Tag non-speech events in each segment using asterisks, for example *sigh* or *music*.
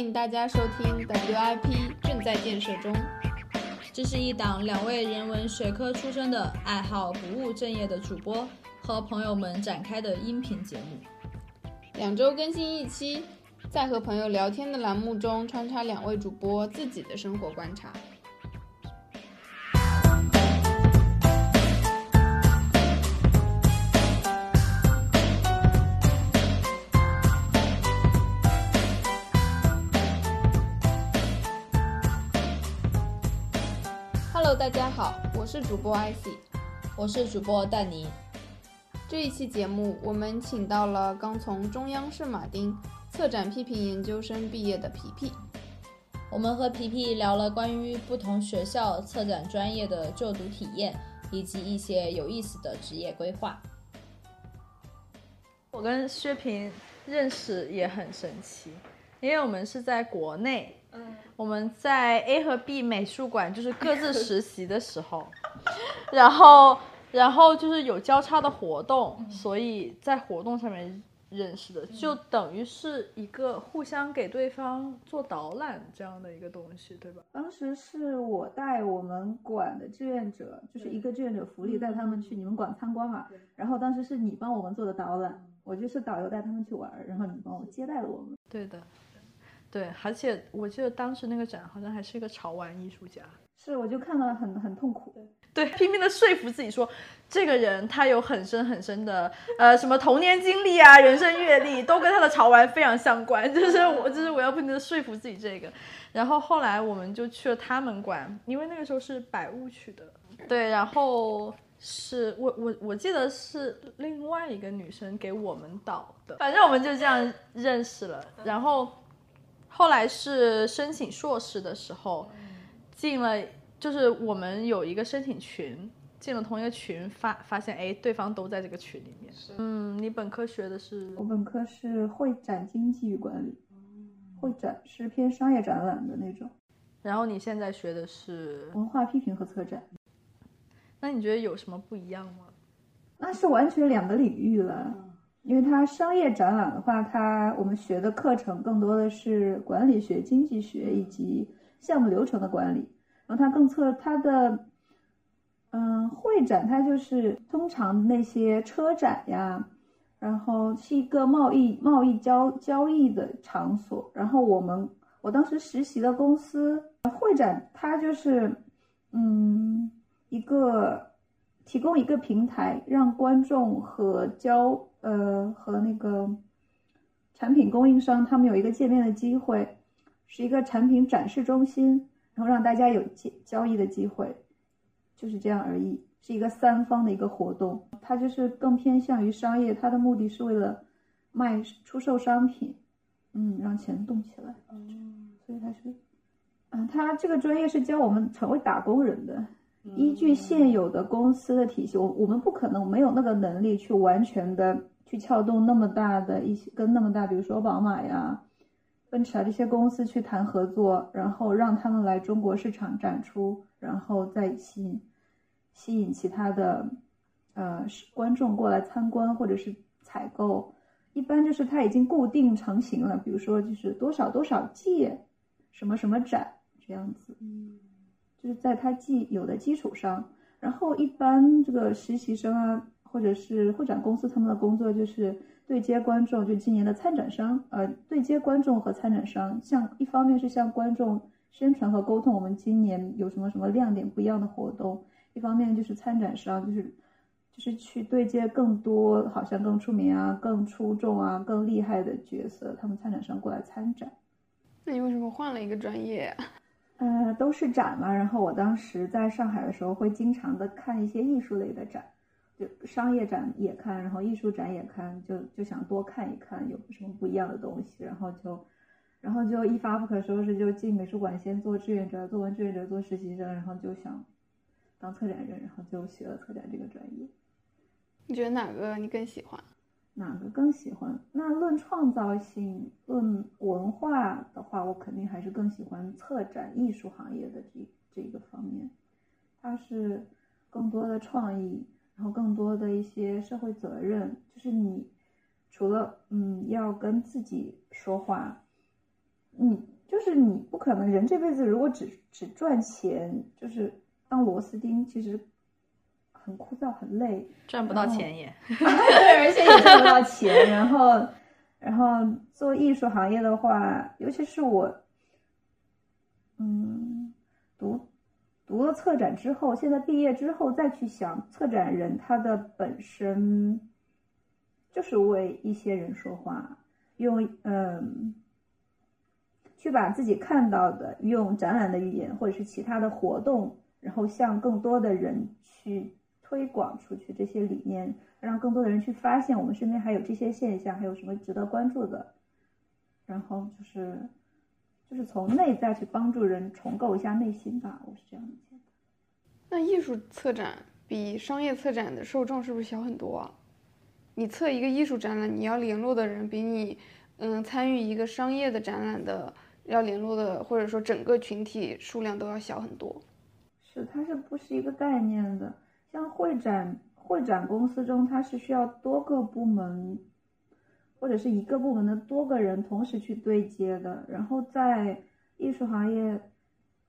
欢迎大家收听 WIP 正在建设中。这是一档两位人文学科出身的爱好不务正业的主播和朋友们展开的音频节目，两周更新一期，在和朋友聊天的栏目中穿插两位主播自己的生活观察。我是主播 IC，我是主播蛋妮。这一期节目，我们请到了刚从中央圣马丁策展批评研究生毕业的皮皮。我们和皮皮聊了关于不同学校策展专业的就读体验，以及一些有意思的职业规划。我跟薛平认识也很神奇，因为我们是在国内，嗯，我们在 A 和 B 美术馆就是各自 *laughs* 实习的时候，然后然后就是有交叉的活动，所以在活动上面认识的，就等于是一个互相给对方做导览这样的一个东西，对吧？当时是我带我们馆的志愿者，就是一个志愿者福利带他们去你们馆参观嘛，然后当时是你帮我们做的导览。我就是导游带他们去玩，然后你帮我接待了我们。对的，对，而且我记得当时那个展好像还是一个潮玩艺术家。是，我就看到很很痛苦。对，拼命的说服自己说，这个人他有很深很深的呃什么童年经历啊、人生阅历，都跟他的潮玩非常相关。*laughs* 就是我，就是我要不停的说服自己这个。然后后来我们就去了他们馆，因为那个时候是百物去的。对，然后。是我我我记得是另外一个女生给我们导的，反正我们就这样认识了。然后后来是申请硕士的时候，进了就是我们有一个申请群，进了同一个群，发发现哎对方都在这个群里面。嗯，你本科学的是？我本科是会展经济与管理，会展是偏商业展览的那种。然后你现在学的是文化批评和策展。那你觉得有什么不一样吗？那是完全两个领域了，因为它商业展览的话，它我们学的课程更多的是管理学、经济学以及项目流程的管理，然后它更侧它的，嗯，会展它就是通常那些车展呀，然后是一个贸易贸易交交易的场所，然后我们我当时实习的公司会展它就是，嗯。一个提供一个平台，让观众和交呃和那个产品供应商他们有一个见面的机会，是一个产品展示中心，然后让大家有交交易的机会，就是这样而已，是一个三方的一个活动，它就是更偏向于商业，它的目的是为了卖出售商品，嗯，让钱动起来，嗯，所以它是，嗯，它这个专业是教我们成为打工人的。依据现有的公司的体系，我我们不可能没有那个能力去完全的去撬动那么大的一些跟那么大，比如说宝马呀、奔驰啊这些公司去谈合作，然后让他们来中国市场展出，然后再吸引吸引其他的呃观众过来参观或者是采购。一般就是它已经固定成型了，比如说就是多少多少届什么什么展这样子。就是在他既有的基础上，然后一般这个实习生啊，或者是会展公司，他们的工作就是对接观众，就今年的参展商，呃，对接观众和参展商，向一方面是向观众宣传和沟通我们今年有什么什么亮点不一样的活动，一方面就是参展商，就是就是去对接更多好像更出名啊、更出众啊、更厉害的角色，他们参展商过来参展。那你为什么换了一个专业？呃，都是展嘛。然后我当时在上海的时候，会经常的看一些艺术类的展，就商业展也看，然后艺术展也看，就就想多看一看有什么不一样的东西。然后就，然后就一发不可收拾，就进美术馆先做志愿者，做完志愿者做实习生，然后就想当策展人，然后就学了策展这个专业。你觉得哪个你更喜欢？哪个更喜欢？那论创造性、论文化的话，我肯定还是更喜欢策展艺术行业的这这个方面。它是更多的创意，然后更多的一些社会责任。就是你除了嗯要跟自己说话，你就是你不可能人这辈子如果只只赚钱，就是当螺丝钉，其实很枯燥很累，赚不到钱也。*laughs* 对，而且也赚不到钱。然后，然后做艺术行业的话，尤其是我，嗯，读读了策展之后，现在毕业之后再去想，策展人他的本身就是为一些人说话，用嗯，去把自己看到的，用展览的语言或者是其他的活动，然后向更多的人去推广出去这些理念，让更多的人去发现我们身边还有这些现象，还有什么值得关注的，然后就是就是从内在去帮助人重构一下内心吧，我是这样理解的。那艺术策展比商业策展的受众是不是小很多啊？你策一个艺术展览，你要联络的人比你嗯参与一个商业的展览的要联络的，或者说整个群体数量都要小很多。是，它是不是一个概念的？像会展会展公司中，它是需要多个部门，或者是一个部门的多个人同时去对接的。然后在艺术行业，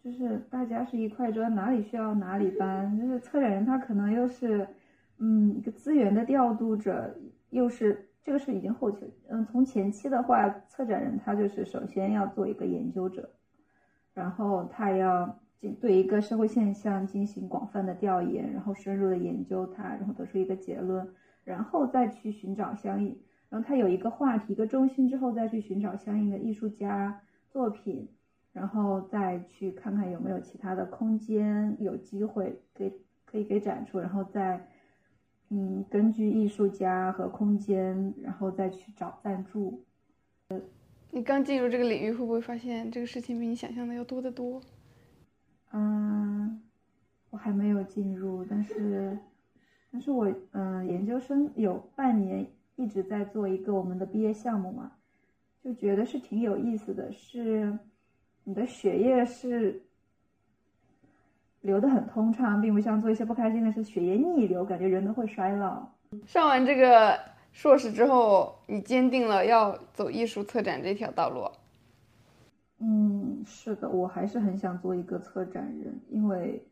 就是大家是一块砖，哪里需要哪里搬。就是策展人他可能又是，嗯，一个资源的调度者，又是这个是已经后期。嗯，从前期的话，策展人他就是首先要做一个研究者，然后他要。对一个社会现象进行广泛的调研，然后深入的研究它，然后得出一个结论，然后再去寻找相应，然后它有一个话题、一个中心之后，再去寻找相应的艺术家作品，然后再去看看有没有其他的空间有机会给可以给展出，然后再嗯根据艺术家和空间，然后再去找赞助。你刚进入这个领域，会不会发现这个事情比你想象的要多得多？嗯，我还没有进入，但是，但是我嗯，研究生有半年一直在做一个我们的毕业项目嘛，就觉得是挺有意思的，是你的血液是流得很通畅，并不像做一些不开心的事，血液逆流，感觉人都会衰老。上完这个硕士之后，你坚定了要走艺术策展这条道路。嗯，是的，我还是很想做一个策展人，因为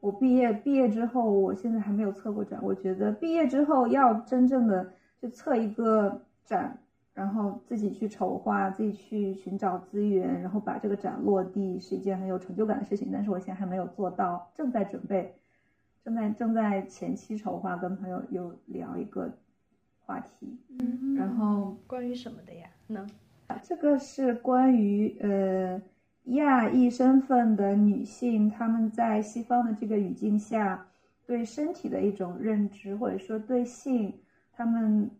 我毕业毕业之后，我现在还没有策过展。我觉得毕业之后要真正的去策一个展，然后自己去筹划，自己去寻找资源，然后把这个展落地，是一件很有成就感的事情。但是我现在还没有做到，正在准备，正在正在前期筹划，跟朋友有聊一个话题。嗯，然后关于什么的呀？能。这个是关于呃亚裔身份的女性，她们在西方的这个语境下对身体的一种认知，或者说对性，她们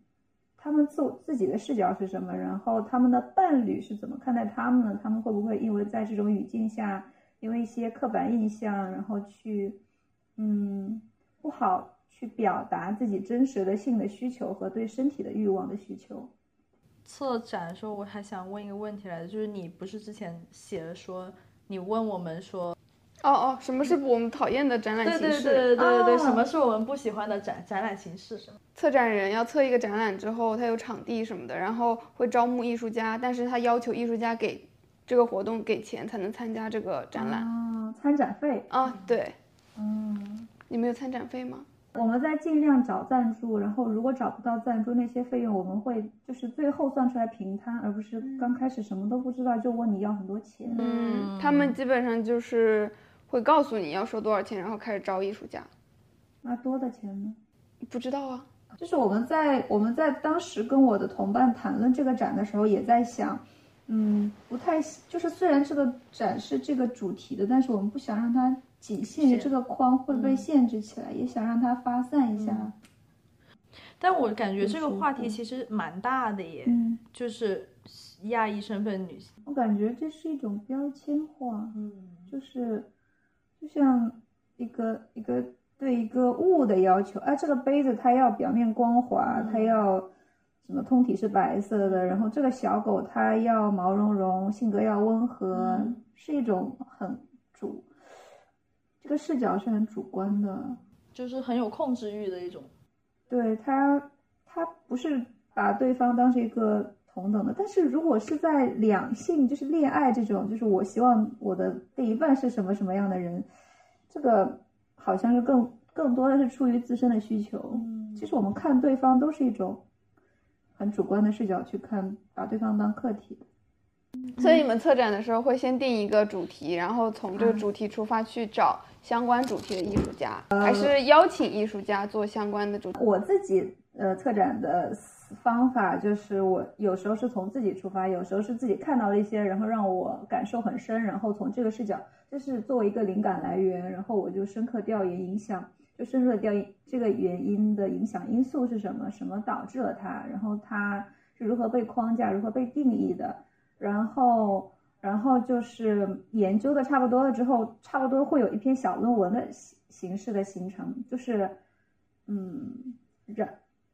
她们自自己的视角是什么？然后他们的伴侣是怎么看待她们的？他们会不会因为在这种语境下，因为一些刻板印象，然后去嗯不好去表达自己真实的性的需求和对身体的欲望的需求？策展的时候，我还想问一个问题来着，就是你不是之前写了说，你问我们说，哦哦，什么是我们讨厌的展览形式？对对对对对对，什么是我们不喜欢的展展览形式？策展人要策一个展览之后，他有场地什么的，然后会招募艺术家，但是他要求艺术家给这个活动给钱才能参加这个展览。哦，参展费啊，对，嗯，你们有参展费吗？我们在尽量找赞助，然后如果找不到赞助，那些费用我们会就是最后算出来平摊，而不是刚开始什么都不知道就问你要很多钱。嗯，他们基本上就是会告诉你要收多少钱，然后开始招艺术家。那多的钱呢？不知道啊。就是我们在我们在当时跟我的同伴谈论这个展的时候，也在想，嗯，不太就是虽然这个展是这个主题的，但是我们不想让它。仅限于这个框会被限制起来，也想让它发散一下。但我感觉这个话题其实蛮大的耶，嗯，就是亚裔身份女性。我感觉这是一种标签化，嗯，就是就像一个一个对一个物的要求，啊，这个杯子它要表面光滑，它要什么通体是白色的，然后这个小狗它要毛茸茸，性格要温和，是一种很主。这个视角是很主观的，就是很有控制欲的一种。对他，他不是把对方当成一个同等的。但是如果是在两性，就是恋爱这种，就是我希望我的另一半是什么什么样的人，这个好像是更更多的是出于自身的需求。其实我们看对方都是一种很主观的视角去看，把对方当客体的。所以你们策展的时候会先定一个主题，然后从这个主题出发去找相关主题的艺术家，还是邀请艺术家做相关的主题？我自己呃策展的方法就是，我有时候是从自己出发，有时候是自己看到了一些，然后让我感受很深，然后从这个视角，就是作为一个灵感来源，然后我就深刻调研影响，就深入的调研这个原因的影响因素是什么，什么导致了它，然后它是如何被框架，如何被定义的。然后，然后就是研究的差不多了之后，差不多会有一篇小论文的形形式的形成，就是，嗯，然，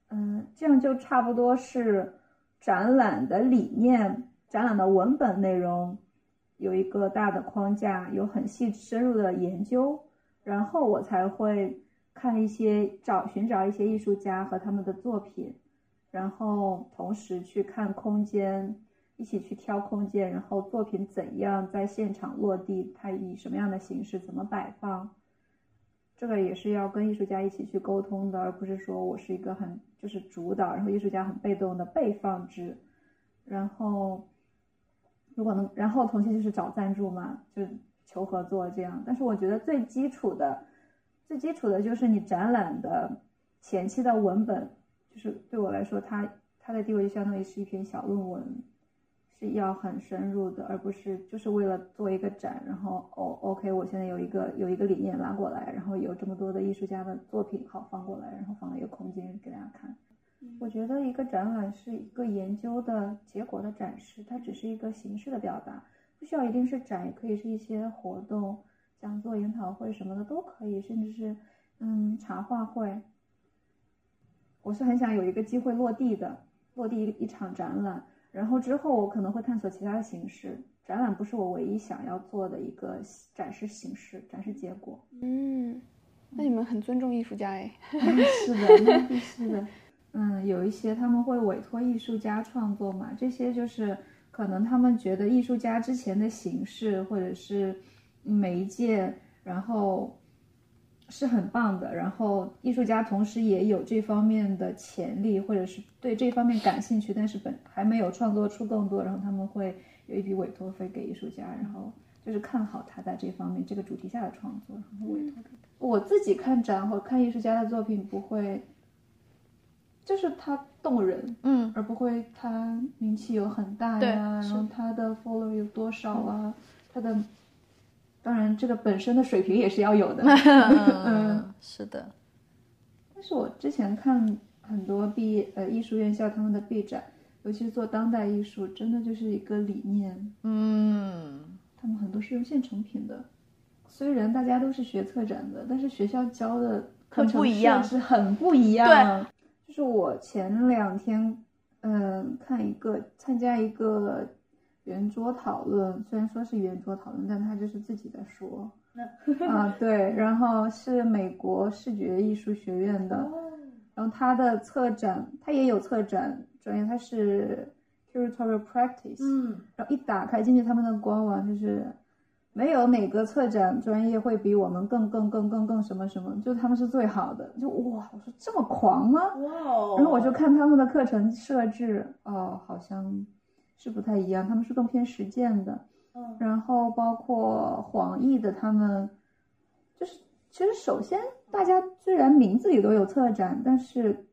嗯，这样就差不多是展览的理念、展览的文本内容有一个大的框架，有很细深入的研究，然后我才会看一些找寻找一些艺术家和他们的作品，然后同时去看空间。一起去挑空间，然后作品怎样在现场落地，它以什么样的形式怎么摆放，这个也是要跟艺术家一起去沟通的，而不是说我是一个很就是主导，然后艺术家很被动的被放置，然后如果能，然后同期就是找赞助嘛，就求合作这样。但是我觉得最基础的，最基础的就是你展览的前期的文本，就是对我来说，它它的地位就相当于是一篇小论文。是要很深入的，而不是就是为了做一个展，然后哦，OK，我现在有一个有一个理念拉过来，然后有这么多的艺术家的作品好放过来，然后放到一个空间给大家看。我觉得一个展览是一个研究的结果的展示，它只是一个形式的表达，不需要一定是展，也可以是一些活动、讲座、研讨会什么的都可以，甚至是嗯茶话会。我是很想有一个机会落地的，落地一一场展览。然后之后我可能会探索其他的形式，展览不是我唯一想要做的一个展示形式、展示结果。嗯，那你们很尊重艺术家哎。*laughs* 是的，那必须的。嗯，有一些他们会委托艺术家创作嘛，这些就是可能他们觉得艺术家之前的形式或者是媒介，然后是很棒的，然后艺术家同时也有这方面的潜力，或者是对这方面感兴趣，但是本还没有创作出更多，然后他们会有一笔委托费给艺术家，然后就是看好他在这方面这个主题下的创作，然后委托给他。我自己看展或看艺术家的作品不会，就是他动人，嗯，而不会他名气有很大对呀，然后他的 follow 有多少啊，他的。当然，这个本身的水平也是要有的。*laughs* 嗯，是的，但是我之前看很多毕业呃艺术院校他们的毕展，尤其是做当代艺术，真的就是一个理念。嗯，他们很多是用现成品的，虽然大家都是学策展的，但是学校教的课程不一样是很不一样。对，就是我前两天嗯看一个参加一个圆桌讨论，虽然说是圆桌讨论，但他就是自己在说。啊，对，然后是美国视觉艺术学院的，然后他的策展，他也有策展专业，他是 curatorial practice，嗯，然后一打开进去他们的官网，就是没有哪个策展专业会比我们更更更更更什么什么，就他们是最好的，就哇，我说这么狂吗？哇哦然后我就看他们的课程设置，哦，好像是不太一样，他们是更偏实践的。嗯然后包括黄奕的他们，就是其实首先大家虽然名字里都有策展，但是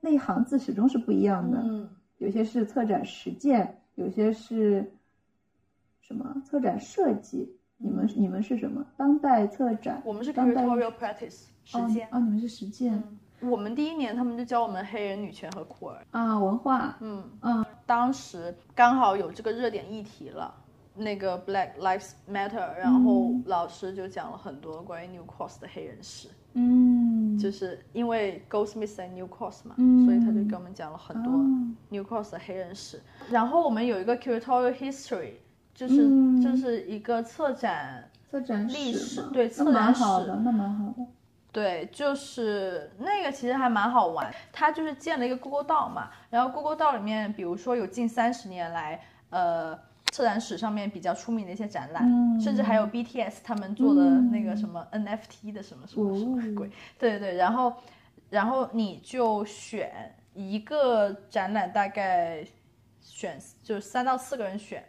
内行字始终是不一样的。嗯有些是策展实践，有些是什么策展设计。你们你们是什么？当代策展？我们是当代 curatorial practice 实践哦。哦，你们是实践、我们第一年他们就教我们黑人女权和酷儿，啊，文化。嗯嗯，当时刚好有这个热点议题了，那个 Black Lives Matter，然后老师就讲了很多关于 New Cross 的黑人史，嗯，就是因为 Goldsmith and New Cross 嘛，嗯所以他就给我们讲了很多哦 New Cross 的黑人史。然后我们有一个 curatorial history，就是、嗯就是一个策展策展历史对策展史好的，那蛮好的。对，就是那个其实还蛮好玩，它就是建了一个 Google 道嘛，然后 Google 道里面，比如说有近三十年来，呃，策展史上面比较出名的一些展览，嗯甚至还有 BTS 他们做的那个什么 NFT 的什么什么什么哦。鬼，对对对，然后然后你就选一个展览，大概选就三到四个人选。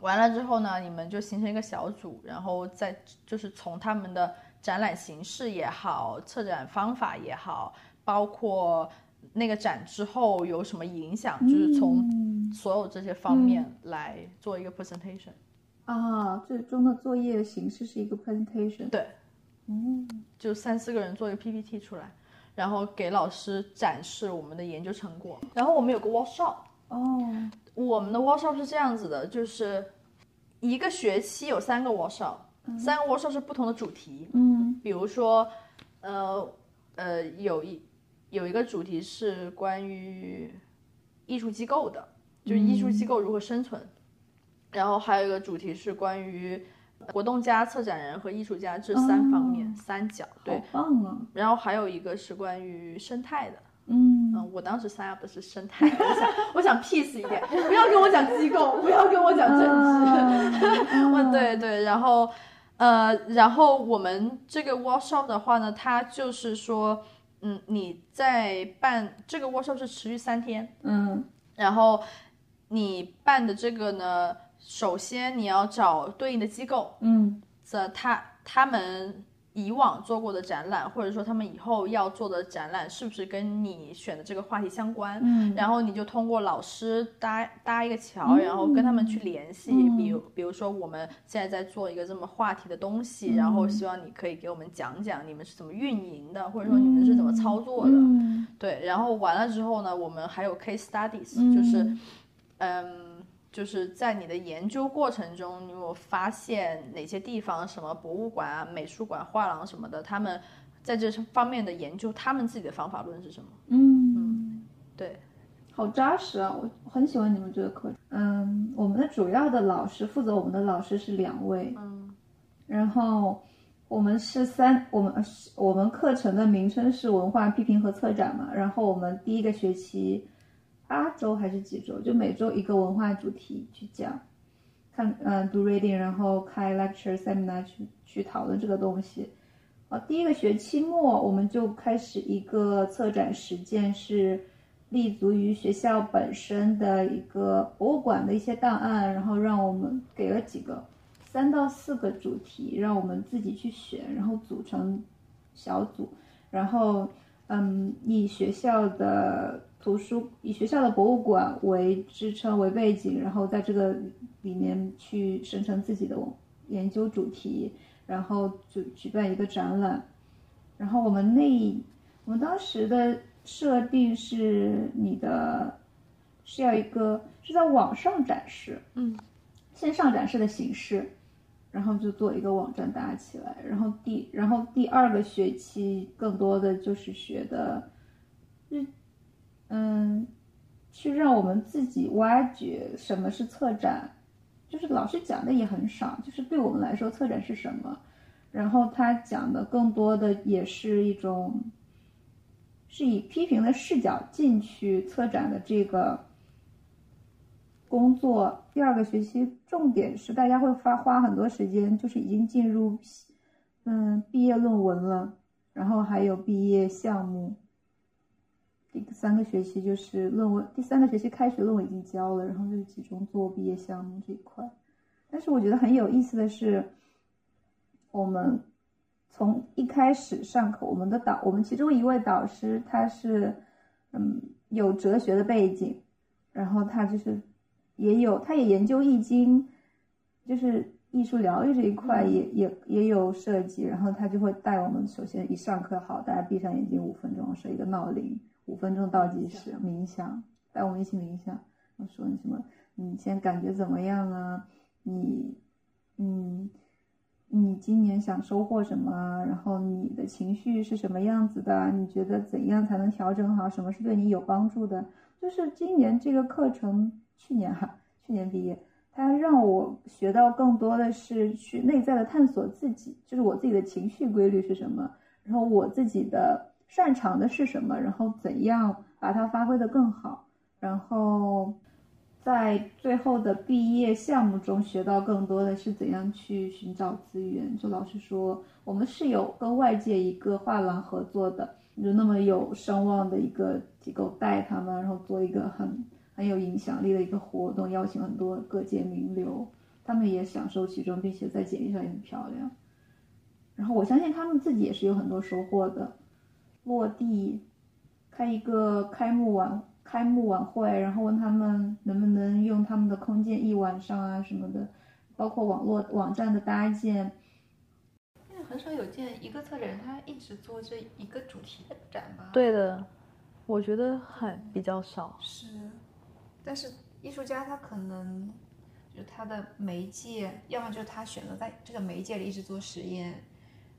完了之后呢，你们就形成一个小组，然后再就是从他们的展览形式也好，策展方法也好，包括那个展之后有什么影响，就是从嗯所有这些方面来做一个 presentation。啊，最终的作业形式是一个 presentation。对，嗯，就三四个人做一个 PPT 出来，然后给老师展示我们的研究成果。然后我们有个 workshop，哦，我们的 workshop 是这样子的，就是一个学期有三个 workshop，、三个 workshop 是不同的主题。嗯比如说，呃呃，有一有一个主题是关于艺术机构的，就是艺术机构如何生存。然后还有一个主题是关于活动家、策展人和艺术家这三方面、哦三角。对好，棒啊！然后还有一个是关于生态的。嗯嗯，我当时 sign up 的是生态，我想 *laughs* 我想 peace 一点，不要跟我讲机构，不要跟我讲政治。嗯 *laughs* 嗯，*laughs* 对对，然后呃，然后我们这个 workshop 的话呢，它就是说，嗯，你在办这个 workshop 是持续三天，嗯。然后你办的这个呢，首先你要找对应的机构，嗯。这他他们以往做过的展览，或者说他们以后要做的展览，是不是跟你选的这个话题相关？嗯然后你就通过老师搭搭一个桥，然后跟他们去联系。嗯比如比如说我们现在在做一个这么话题的东西，嗯然后希望你可以给我们讲讲你们是怎么运营的，或者说你们是怎么操作的。嗯对，然后完了之后呢，我们还有 case studies，、嗯就是，嗯，就是在你的研究过程中，你有发现哪些地方，什么博物馆啊、美术馆、画廊什么的，他们在这方面的研究，他们自己的方法论是什么？嗯，对，好扎实啊！我我很喜欢你们这个课程。嗯，我们的主要的老师负责我们的老师是两位，嗯然后我们是三，我们呃是我们课程的名称是文化批评和策展嘛。然后我们第一个学期八周还是几周，就每周一个文化主题去讲，看嗯读 reading，然后开 lecture seminar 去去讨论这个东西。啊，第一个学期末我们就开始一个策展实践，是立足于学校本身的一个博物馆的一些档案，然后让我们给了几个三到四个主题，让我们自己去选，然后组成小组，然后嗯，以学校的图书、以学校的博物馆为支撑为背景，然后在这个里面去生成自己的研究主题，然后就举办一个展览。然后我们那我们当时的设定是你的是要一个是在网上展示，嗯，线上展示的形式，然后就做一个网站搭起来。然后第然后第二个学期更多的就是学的，嗯，去让我们自己挖掘什么是策展，就是老师讲的也很少，就是对我们来说策展是什么。然后他讲的更多的也是一种，是以批评的视角进去策展的这个工作。第二个学期重点是大家会花花很多时间，就是已经进入嗯毕业论文了，然后还有毕业项目。第三个学期就是论文，第三个学期开学论文已经交了，然后就是集中做毕业项目这一块。但是我觉得很有意思的是，我们从一开始上课，我们的导，我们其中一位导师他是嗯有哲学的背景，然后他就是也有，他也研究易经，就是艺术疗愈这一块也、也也有涉及，然后他就会带我们，首先一上课好，大家闭上眼睛五分钟，设一个闹铃，五分钟倒计时冥想，带我们一起冥想，我说你什么，你现在感觉怎么样啊？你嗯。你今年想收获什么？然后你的情绪是什么样子的？你觉得怎样才能调整好？什么是对你有帮助的？就是今年这个课程，去年哈、去年毕业，它让我学到更多的是去内在的探索自己，就是我自己的情绪规律是什么，然后我自己的擅长的是什么，然后怎样把它发挥的更好，然后在最后的毕业项目中学到更多的是怎样去寻找资源。就老师说，我们是有跟外界一个画廊合作的，就那么有声望的一个机构带他们，然后做一个很很有影响力的一个活动，邀请很多各界名流，他们也享受其中，并且在简历上也很漂亮。然后我相信他们自己也是有很多收获的，落地，开一个开幕晚开幕晚会，然后问他们能不能用他们的空间一晚上啊什么的，包括网络网站的搭建。因为很少有见一个策展人他一直做这一个主题的展吧？，对的，我觉得很比较少。是，但是艺术家他可能就他的媒介，要么就是他选择在这个媒介里一直做实验，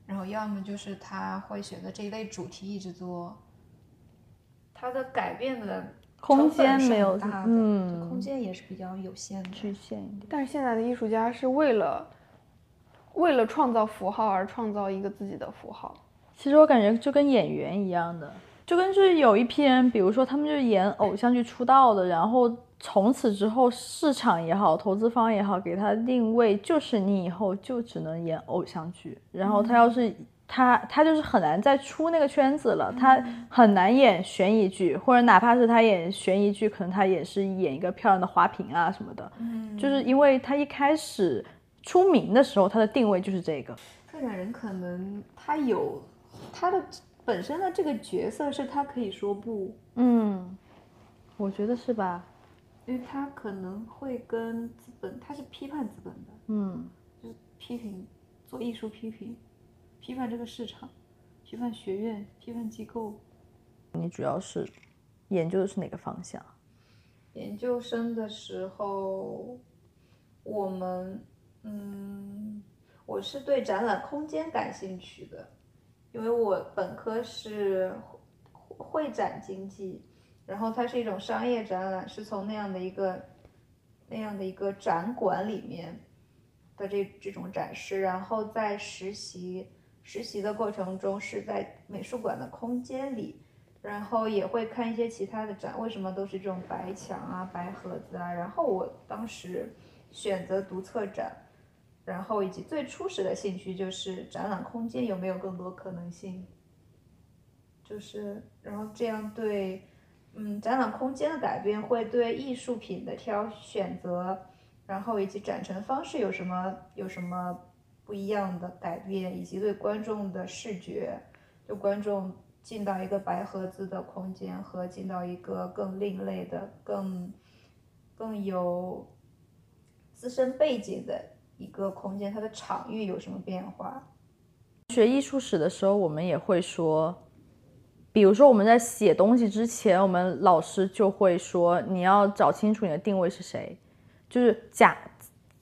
然后要么就是他会选择这一类主题一直做，他的改变的空间没有大的，嗯空间也是比较有限的。局限一点。但是现在的艺术家是为了为了创造符号而创造一个自己的符号。其实我感觉就跟演员一样的，就跟就是有一批人，比如说他们就是演偶像剧出道的，然后从此之后市场也好，投资方也好，给他定位就是你以后就只能演偶像剧，然后他要是。他他就是很难再出那个圈子了，他很难演悬疑剧，或者哪怕是他演悬疑剧，可能他也是演一个漂亮的花瓶啊什么的，嗯，就是因为他一开始出名的时候，他的定位就是这个，策展人可能他有他的本身的这个角色是他可以说不，嗯，我觉得是吧？因为他可能会跟资本，他是批判资本的，嗯，就是批评做艺术批评，批判这个市场，批判学院，批判机构。你主要是研究的是哪个方向？研究生的时候，我们嗯，我是对展览空间感兴趣的，因为我本科是会展经济，然后它是一种商业展览，是从那样的一个那样的一个展馆里面的这这种展示，然后在实习实习的过程中是在美术馆的空间里。然后也会看一些其他的展，为什么都是这种白墙啊、白盒子啊？然后我当时选择读策展，然后以及最初始的兴趣就是展览空间有没有更多可能性，就是然后这样对，嗯，展览空间的改变会对艺术品的挑选择，然后以及展陈方式有什么有什么不一样的改变，以及对观众的视觉，就观众。进到一个白盒子的空间和进到一个更另类的、更更有自身背景的一个空间，它的场域有什么变化？学艺术史的时候，我们也会说，比如说我们在写东西之前，我们老师就会说，你要找清楚你的定位是谁。就是假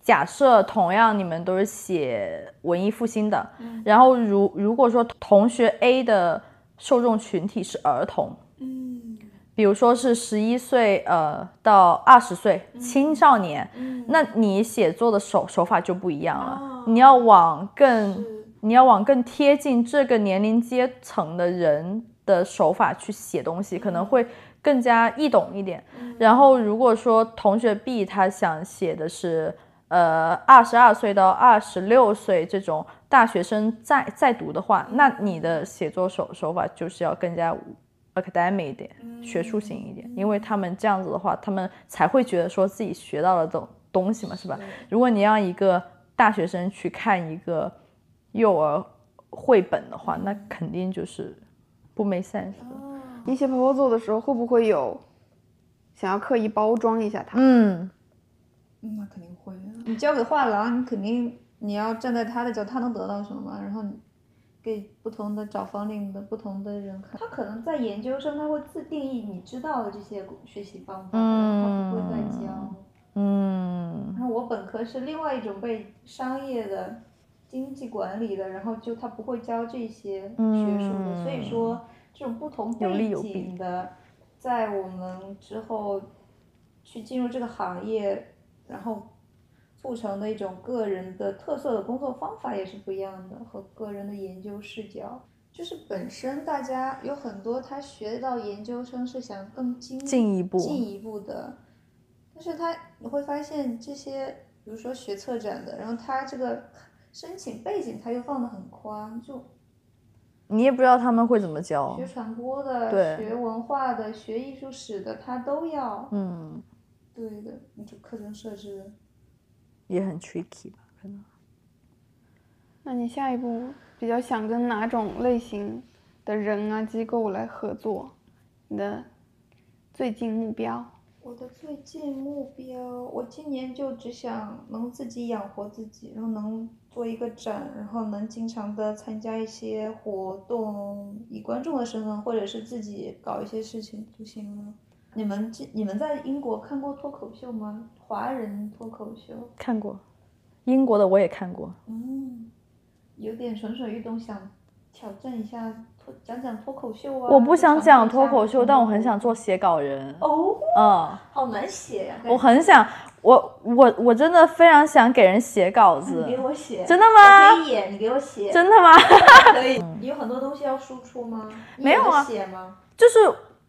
假设同样你们都是写文艺复兴的，然后如如果说同学 A 的受众群体是儿童，嗯比如说是十一岁呃到二十岁青少年，那你写作的手手法就不一样了，你要往更你要往更贴近这个年龄阶层的人的手法去写东西，可能会更加易懂一点。然后如果说同学 B 他想写的是呃二十二岁到二十六岁这种大学生在在读的话，那你的写作手手法就是要更加 academic 一点，学术型一点，因为他们这样子的话，他们才会觉得说自己学到了这种东西嘛，是吧？如果你让一个大学生去看一个幼儿绘本的话，那肯定就是不 make sense 的。你写 proposal 的时候会不会有想要刻意包装一下它？嗯，嗯，那肯定会。你交给画廊，你肯定你要站在他的角度，他能得到什么嘛？然后你给不同的找方领的不同的人看，他可能在研究生他会自定义你知道的这些学习方法，他不会再教。嗯，然后我本科是另外一种被商业的经济管理的，然后就他不会教这些学术的，所以说这种不同背景的，在我们之后去进入这个行业，然后促成的一种个人的特色的工作方法也是不一样的，和个人的研究视角。就是本身大家有很多他学到研究生是想更精进一步进一步的，但是他你会发现这些，比如说学策展的，然后他这个申请背景他又放的很宽，就你也不知道他们会怎么教学。传播的、学文化的、学艺术史的，他都要。嗯，对的，你就课程设置。也很 tricky 吧，可能。那你下一步比较想跟哪种类型的人啊机构来合作？你的最近目标？我的最近目标，我今年就只想能自己养活自己，然后能做一个展，然后能经常的参加一些活动，以观众的身份或者是自己搞一些事情就行了。你们这你们在英国看过脱口秀吗？华人脱口秀？看过，英国的我也看过。嗯，有点蠢蠢欲动，想挑战一下脱讲讲脱口秀啊。我不想讲脱口秀，但我很想做写稿人。哦，嗯，好难写呀、我很想，我我我真的非常想给人写稿子你。给我写，真的吗可以演，你给我写，真的吗？可以。你 *laughs* *laughs* 有很多东西要输出吗？没有啊写吗？就是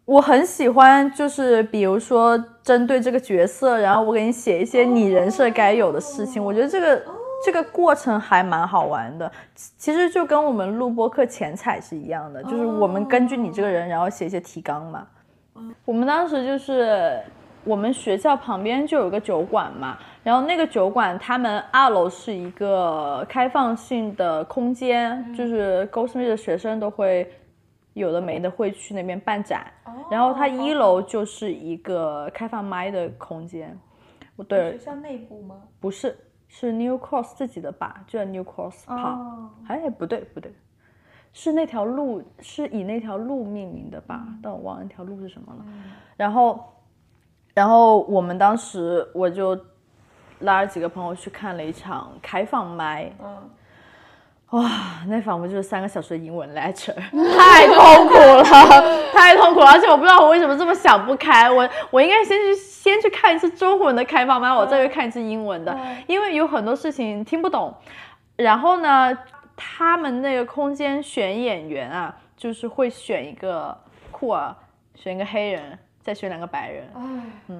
我很喜欢，就是比如说针对这个角色，然后我给你写一些你人设该有的事情，我觉得这个这个过程还蛮好玩的。其其实就跟我们录播课前采是一样的，就是我们根据你这个人，然后写一些提纲嘛。我们当时就是我们学校旁边就有个酒馆嘛，然后那个酒馆他们二楼是一个开放性的空间，就是 Goldsmith 的学生都会有的没的会去那边办展，然后它一楼就是一个开放麦的空间。我对学，校内部吗？不是，是 New Cross 自己的吧，就叫 New Cross Pub。哦，哎，不对不对，是那条路是以那条路命名的吧？但我忘了那条路是什么了。然后，然后我们当时我就拉着几个朋友去看了一场开放麦，嗯，哇，那仿佛就是三个小时的英文 lecture，*laughs* 太痛苦了，太痛苦了，而且我不知道我为什么这么想不开，我我应该先去先去看一次中文的开放麦，我再去看一次英文的，因为有很多事情听不懂。然后呢，他们那个空间选演员啊，就是会选一个酷儿，选一个黑人，再选两个白人，哎，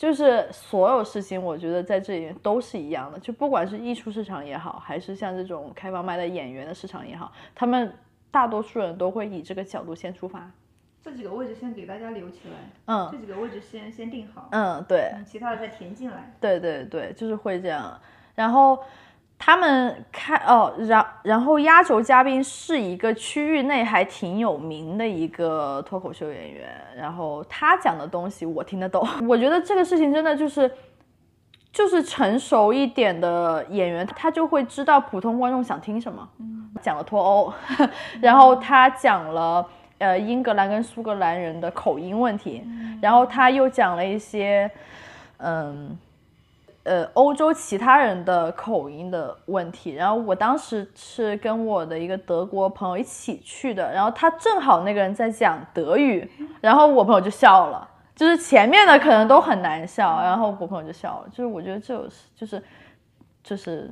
就是所有事情，我觉得在这里面都是一样的，就不管是艺术市场也好，还是像这种开放麦的演员的市场也好，他们大多数人都会以这个角度先出发。这几个位置先给大家留起来，嗯这几个位置先先定好，嗯，对，其他的再填进来。对对对，就是会这样。然后他们开哦，然然后压轴嘉宾是一个区域内还挺有名的一个脱口秀演员，然后他讲的东西我听得懂。我觉得这个事情真的就是。就是成熟一点的演员，他就会知道普通观众想听什么。讲了脱欧，*laughs* 然后他讲了呃英格兰跟苏格兰人的口音问题，然后他又讲了一些嗯呃欧洲其他人的口音的问题。然后我当时是跟我的一个德国朋友一起去的，然后他正好那个人在讲德语，然后我朋友就笑了。就是前面的可能都很难笑，然后我朋友就笑了。就是我觉得这有就是就是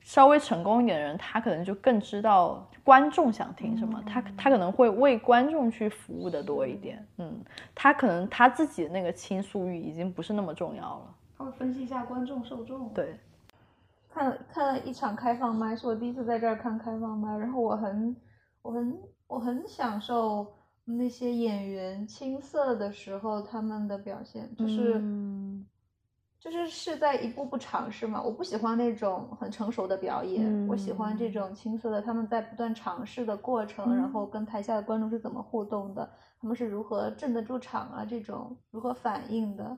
稍微成功一点的人，他可能就更知道观众想听什么，他他可能会为观众去服务的多一点。嗯，他可能他自己的那个倾诉欲已经不是那么重要了。他会分析一下观众受众。对，看了看了一场开放麦，是我第一次在这儿看开放麦，然后我很我很我很享受那些演员青涩的时候他们的表现，就是、嗯就是是在一步步尝试嘛。我不喜欢那种很成熟的表演，我喜欢这种青涩的，他们在不断尝试的过程，然后跟台下的观众是怎么互动的，他们是如何镇得住场啊，这种如何反应的。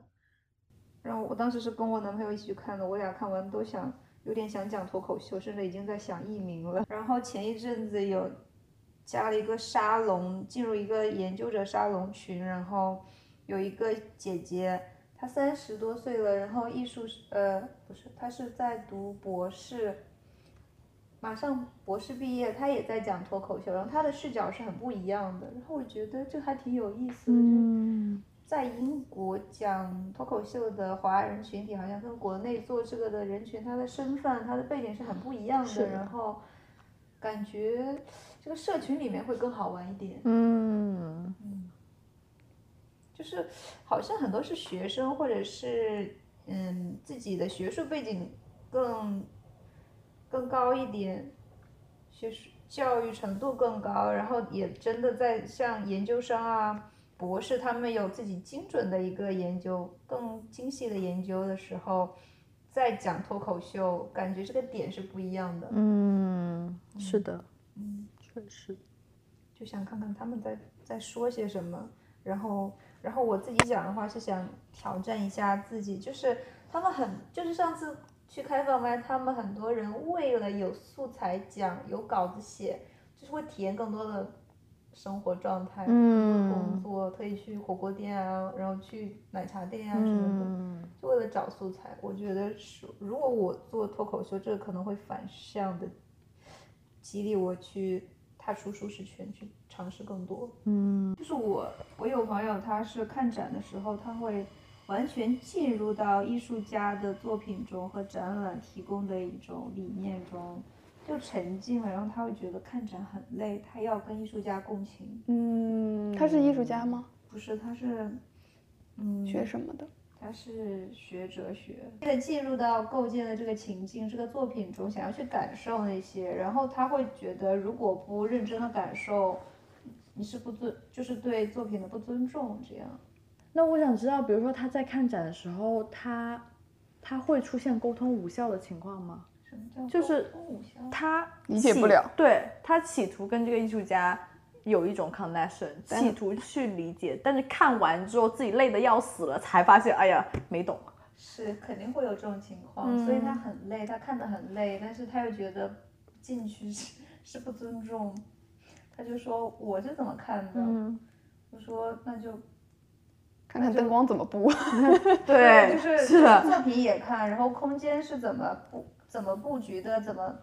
然后我当时是跟我男朋友一起去看的，我俩看完都想有点想讲脱口秀，甚至已经在想艺名了。然后前一阵子有加了一个沙龙，进入一个研究者沙龙群，然后有一个姐姐，她三十多岁了，然后艺术呃不是，她是在读博士，马上博士毕业，她也在讲脱口秀，然后她的视角是很不一样的，然后我觉得这还挺有意思的，就嗯在英国讲脱口秀的华人群体，好像跟国内做这个的人群，他的身份、他的背景是很不一样的。然后，感觉这个社群里面会更好玩一点。嗯就是好像很多是学生或者是嗯自己的学术背景更更高一点，学术教育程度更高，然后也真的在像研究生啊、博士，他们有自己精准的一个研究、更精细的研究的时候，在讲脱口秀，感觉这个点是不一样的。嗯，是的，嗯，确实。就想看看他们在在说些什么，然后然后我自己讲的话是想挑战一下自己，就是他们很就是上次去开放麦，他们很多人为了有素材讲，有稿子写，就是会体验更多的生活状态，嗯工作特意去火锅店啊，然后去奶茶店啊什么的。嗯就为了找素材，我觉得是，如果我做脱口秀，这个可能会反向的激励我去踏出舒适圈，去尝试更多。嗯就是我，我有朋友，他是看展的时候，他会完全进入到艺术家的作品中和展览提供的一种理念中，就沉浸了，然后他会觉得看展很累，他要跟艺术家共情。嗯，他是艺术家吗？不是，他是，嗯，学什么的？他是学哲学，为了进入到构建的这个情境、这个作品中，想要去感受那些，然后他会觉得，如果不认真的感受，你是不尊，就是对作品的不尊重，这样。那我想知道，比如说他在看展的时候，他他会出现沟通无效的情况吗？就是他理解不了对他企图跟这个艺术家有一种 connection，企图去理解，但是看完之后自己累得要死了，才发现，哎呀，没懂。是肯定会有这种情况，所以他很累，他看得很累，但是他又觉得进去是是不尊重，他就说我是怎么看的，嗯，我说那就看看灯光怎么布。*laughs* 对，就是是的，作品也看，然后空间是怎么布怎么布局的，怎么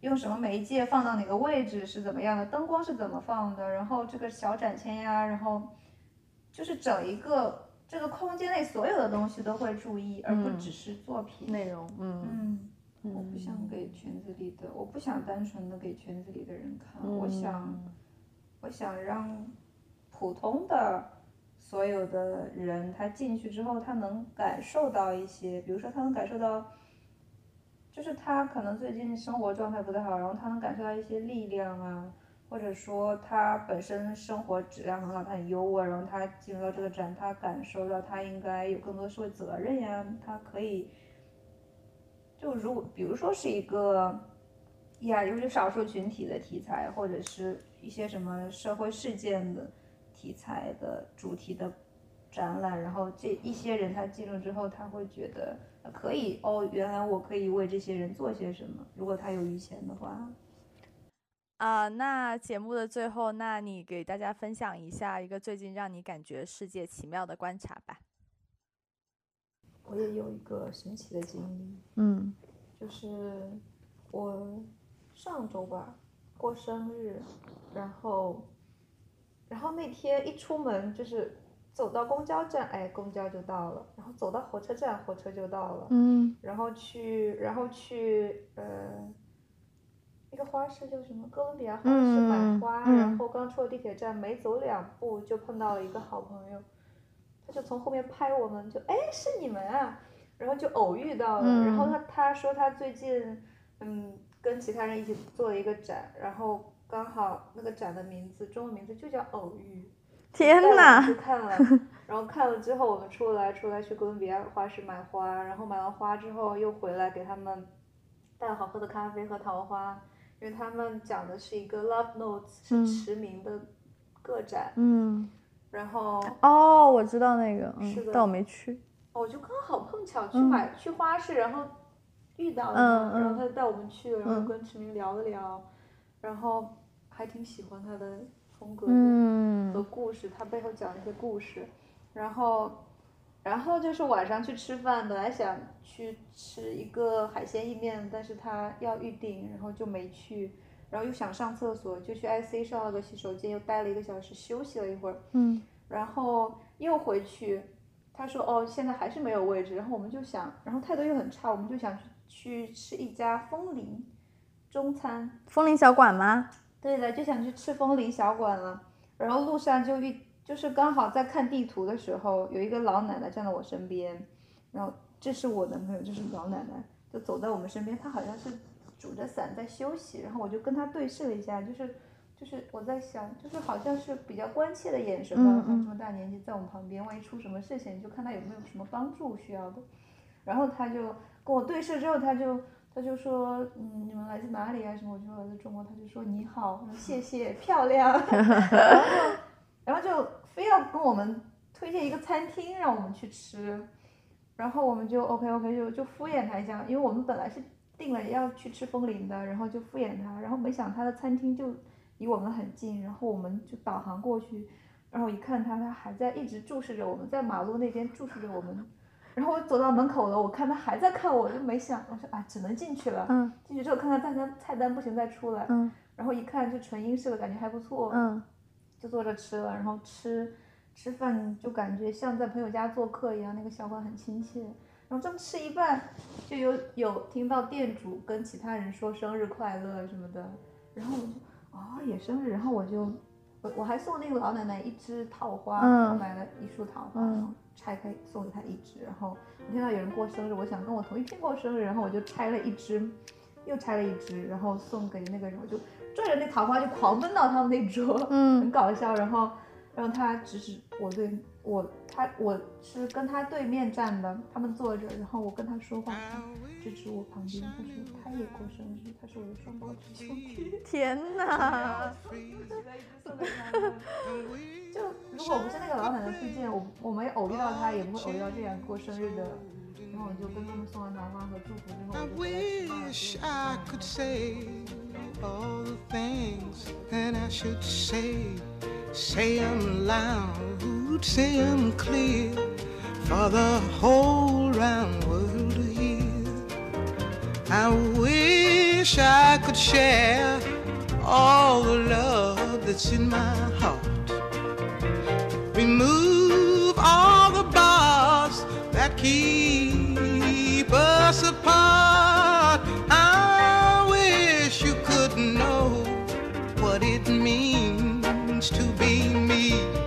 用什么媒介放到哪个位置是怎么样的，灯光是怎么放的，然后这个小展签呀，然后就是整一个这个空间内所有的东西都会注意，而不嗯只是作品。内容，嗯。嗯，我不想给圈子里的，我不想单纯的给圈子里的人看，我想，我想让普通的所有的人，他进去之后，他能感受到一些，比如说他能感受到，就是他可能最近生活状态不太好，然后他能感受到一些力量啊，或者说他本身生活质量很好，他很优渥，然后他进入到这个展，他感受到他应该有更多社会责任呀，他可以。就如果比如说是一个亚洲少数群体的题材，或者是一些什么社会事件的题材的主题的展览，然后这一些人他进入之后，他会觉得可以哦，原来我可以为这些人做些什么，如果他有余钱的话。啊、那节目的最后，那你给大家分享一下一个最近让你感觉世界奇妙的观察吧。我也有一个神奇的经历，嗯就是我上周吧过生日，然后，然后那天一出门就是走到公交站，哎，公交就到了，然后走到火车站，火车就到了，嗯然后去，然后去呃，那个花市叫什么？哥伦比亚花市买嗯花，嗯然后刚出了地铁站，没走两步就碰到了一个好朋友，他就从后面拍我们，就哎是你们啊，然后就偶遇到了，然后嗯他他说他最近嗯跟其他人一起做了一个展，然后刚好那个展的名字中文名字就叫偶遇。天呐们去看了，*laughs* 然后看了之后，我们出来出来去哥伦比亚花市买花，然后买完花之后又回来给他们带了好喝的咖啡和桃花，因为他们讲的是一个 Love Notes 是嗯。驰名的个展，嗯，然后哦，我知道那个，嗯，是的。但我没去。我就刚好碰巧去嗯。买、去花市，然后遇到了嗯，然后嗯他就带我们去了，然后嗯。跟驰明聊了聊，然后还挺喜欢他的风格的。和嗯故事，他背后讲一些故事，然后，然后就是晚上去吃饭，本来想去吃一个海鲜意面，但是他要预定，然后就没去，然后又想上厕所，就去 IC 上了个洗手间，又待了一个小时，休息了一会儿，嗯。然后又回去，他说哦，现在还是没有位置，然后我们就想，然后态度又很差，我们就想去去吃一家风铃中餐，风铃小馆吗？对的，就想去赤峰林小馆了。然后路上就遇，就是刚好在看地图的时候，有一个老奶奶站在我身边，然后这是我男朋友，这是老奶奶，就走在我们身边，她好像是拄着伞在休息，然后我就跟她对视了一下，就是就是我在想，就是好像是比较关切的眼神吧，嗯这么大年纪在我们旁边，万一出什么事情，就看她有没有什么帮助需要的。然后他就跟我对视之后，他就他就说，嗯，你们来自哪里啊？什么？我就说来自中国。他就说你好，谢谢，漂亮。*laughs* 然后然后就非要跟我们推荐一个餐厅让我们去吃，然后我们就 OK OK 就就敷衍他一下，因为我们本来是定了要去吃风铃的，然后就敷衍他，然后没想他的餐厅就离我们很近，然后我们就导航过去，然后一看他，他还在一直注视着我们，在马路那边注视着我们。然后我走到门口了，我看他还在看我，就没想，我说啊，只能进去了。嗯进去之后看看菜单，菜单不行再出来。嗯然后一看就纯英式的，感觉还不错。嗯就坐着吃了，然后吃吃饭就感觉像在朋友家做客一样，那个小馆很亲切。然后正吃一半，就有有听到店主跟其他人说生日快乐什么的，然后我就哦也生日，然后我就我我还送那个老奶奶一支桃花，嗯。我买了一束桃花，嗯。然后拆开送给她一支，然后我听到有人过生日，我想跟我同一天过生日，然后我就拆了一支，又拆了一支，然后送给那个人，我就拽着那桃花就狂奔到他们那桌，嗯。*laughs* 很嗯搞笑。然后，让他指指我对我，他我是跟他对面站的，他们坐着，然后我跟他说话，就指指我旁边，他说他也过生日，他是我的双胞胎兄弟。*laughs* 天哪！*laughs* 就如果不是那个老奶奶推荐，我我没偶遇到他，也不会偶遇到这样过生日的。然后我就跟他们送完桃花和祝福之后，I 我就回来吃饭了 Say them loud, say them clear for the whole round world to hear. I wish I could share all the love that's in my heart. Remove all the bars that keep You.